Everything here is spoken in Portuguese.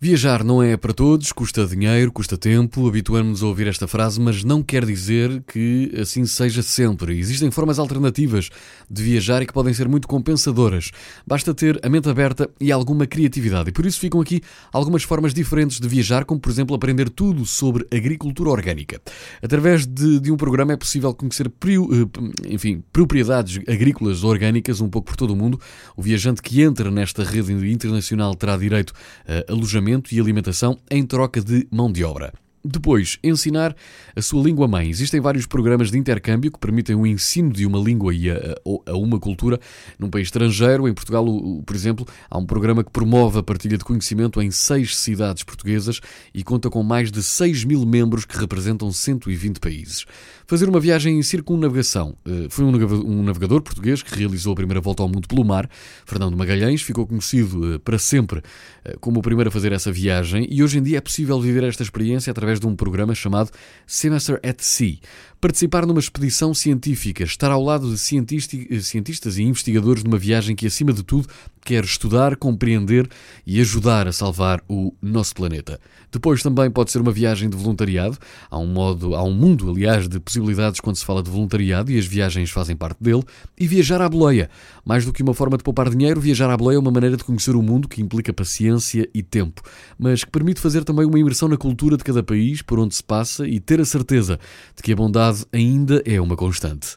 Viajar não é para todos, custa dinheiro, custa tempo, habituamos-nos a ouvir esta frase, mas não quer dizer que assim seja sempre. Existem formas alternativas de viajar e que podem ser muito compensadoras. Basta ter a mente aberta e alguma criatividade. E por isso ficam aqui algumas formas diferentes de viajar, como por exemplo aprender tudo sobre agricultura orgânica. Através de, de um programa é possível conhecer eh, enfim, propriedades agrícolas orgânicas um pouco por todo o mundo. O viajante que entra nesta rede internacional terá direito a alojamento e alimentação em troca de mão de obra. Depois, ensinar a sua língua mãe. Existem vários programas de intercâmbio que permitem o ensino de uma língua e a, a, uma cultura num país estrangeiro. Em Portugal, por exemplo, há um programa que promove a partilha de conhecimento em seis cidades portuguesas e conta com mais de 6 mil membros que representam 120 países. Fazer uma viagem em circunnavegação. Eh, foi um navegador português que realizou a primeira volta ao mundo pelo mar. Fernando Magalhães ficou conhecido eh, para sempre eh, como o primeiro a fazer essa viagem e hoje em dia é possível viver esta experiência através através de um programa chamado Semester at Sea. Participar numa expedição científica, estar ao lado de cientistas e investigadores numa viagem que, acima de tudo, quer estudar, compreender e ajudar a salvar o nosso planeta. Depois também pode ser uma viagem de voluntariado. Há um modo, há um mundo, aliás, de possibilidades quando se fala de voluntariado e as viagens fazem parte dele. E viajar à boleia. Mais do que uma forma de poupar dinheiro, viajar à boleia é uma maneira de conhecer o mundo que implica paciência e tempo, mas que permite fazer também uma imersão na cultura de cada país por onde se passa e ter a certeza de que a bondade ainda é uma constante.